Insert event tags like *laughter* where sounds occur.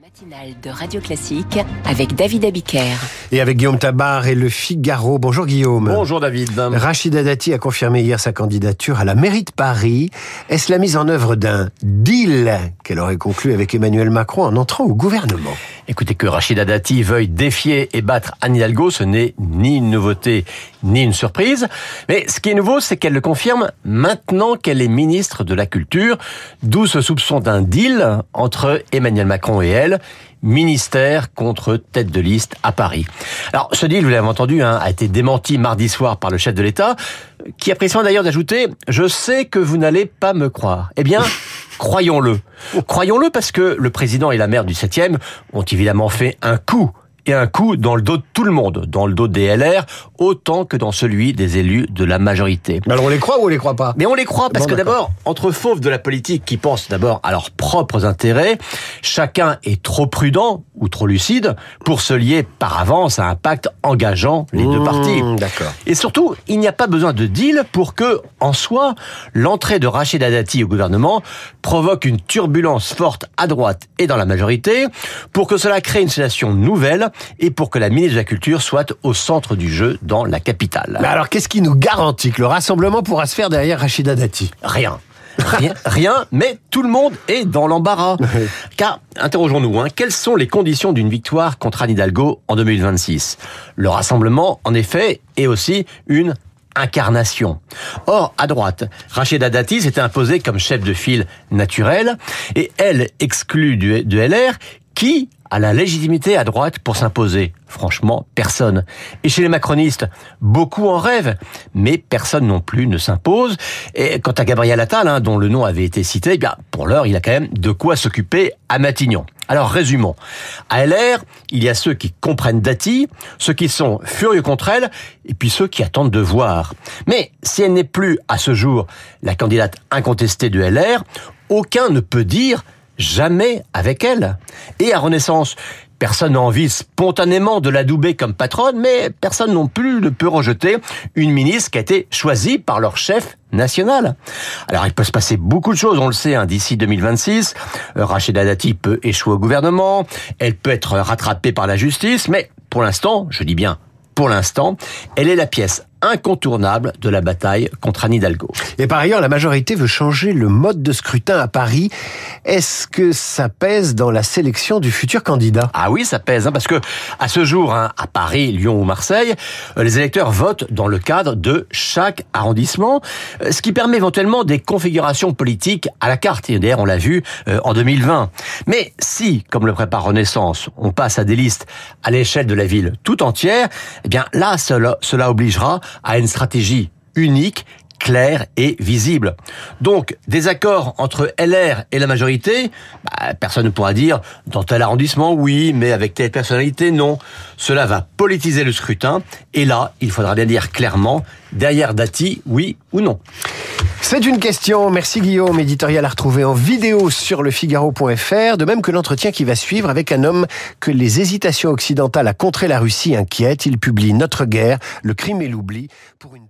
matinale de Radio Classique avec David Abiker. Et avec Guillaume Tabar et le Figaro. Bonjour Guillaume. Bonjour David. Rachida Dati a confirmé hier sa candidature à la mairie de Paris. Est-ce la mise en œuvre d'un deal qu'elle aurait conclu avec Emmanuel Macron en entrant au gouvernement? Écoutez, que Rachida Dati veuille défier et battre Anne Hidalgo, ce n'est ni une nouveauté, ni une surprise. Mais ce qui est nouveau, c'est qu'elle le confirme maintenant qu'elle est ministre de la Culture, d'où ce soupçon d'un deal entre Emmanuel Macron et elle ministère contre tête de liste à Paris. Alors ce deal, vous l'avez entendu, hein, a été démenti mardi soir par le chef de l'État, qui a pris soin d'ailleurs d'ajouter « Je sais que vous n'allez pas me croire ». Eh bien, *laughs* croyons-le. Croyons-le parce que le président et la maire du 7e ont évidemment fait un coup et un coup dans le dos de tout le monde, dans le dos des LR, autant que dans celui des élus de la majorité. Alors on les croit ou on les croit pas? Mais on les croit parce que d'abord, entre fauves de la politique qui pensent d'abord à leurs propres intérêts, chacun est trop prudent ou trop lucide pour se lier par avance à un pacte engageant les deux mmh, parties. D'accord. Et surtout, il n'y a pas besoin de deal pour que, en soi, l'entrée de Rachid Dati au gouvernement provoque une turbulence forte à droite et dans la majorité, pour que cela crée une situation nouvelle et pour que la ministre de la Culture soit au centre du jeu dans la capitale. Mais alors, qu'est-ce qui nous garantit que le rassemblement pourra se faire derrière Rachida Dati? Rien. Rien, rien, mais tout le monde est dans l'embarras. *laughs* Car, interrogeons-nous, hein, quelles sont les conditions d'une victoire contre Anne Hidalgo en 2026 Le rassemblement, en effet, est aussi une incarnation. Or, à droite, Rachida Dati s'était imposée comme chef de file naturel, et elle exclut du, de LR, qui a la légitimité à droite pour s'imposer? Franchement, personne. Et chez les macronistes, beaucoup en rêvent, mais personne non plus ne s'impose. Et quant à Gabriel Attal, hein, dont le nom avait été cité, eh bien, pour l'heure, il a quand même de quoi s'occuper à Matignon. Alors résumons. À LR, il y a ceux qui comprennent Dati, ceux qui sont furieux contre elle, et puis ceux qui attendent de voir. Mais si elle n'est plus, à ce jour, la candidate incontestée de LR, aucun ne peut dire jamais avec elle. Et à Renaissance, Personne n'a envie spontanément de l'adouber comme patronne, mais personne non plus ne peut rejeter une ministre qui a été choisie par leur chef national. Alors il peut se passer beaucoup de choses, on le sait, hein, d'ici 2026. Euh, Rachida Dati peut échouer au gouvernement, elle peut être rattrapée par la justice, mais pour l'instant, je dis bien pour l'instant, elle est la pièce incontournable de la bataille contre Anne Hidalgo. Et par ailleurs, la majorité veut changer le mode de scrutin à Paris. Est-ce que ça pèse dans la sélection du futur candidat? Ah oui, ça pèse, hein, parce que à ce jour, hein, à Paris, Lyon ou Marseille, euh, les électeurs votent dans le cadre de chaque arrondissement, euh, ce qui permet éventuellement des configurations politiques à la carte. Et d'ailleurs, on l'a vu euh, en 2020. Mais si, comme le prépare Renaissance, on passe à des listes à l'échelle de la ville tout entière, eh bien là, cela, cela obligera à une stratégie unique claire et visible. Donc, des accords entre LR et la majorité, bah, personne ne pourra dire dans tel arrondissement oui, mais avec telle personnalité non. Cela va politiser le scrutin, et là, il faudra bien dire clairement, derrière Dati, oui ou non. C'est une question. Merci Guillaume. Éditorial à retrouver en vidéo sur le Figaro.fr. De même que l'entretien qui va suivre avec un homme que les hésitations occidentales à contrer la Russie inquiètent. Il publie Notre guerre, le crime et l'oubli pour une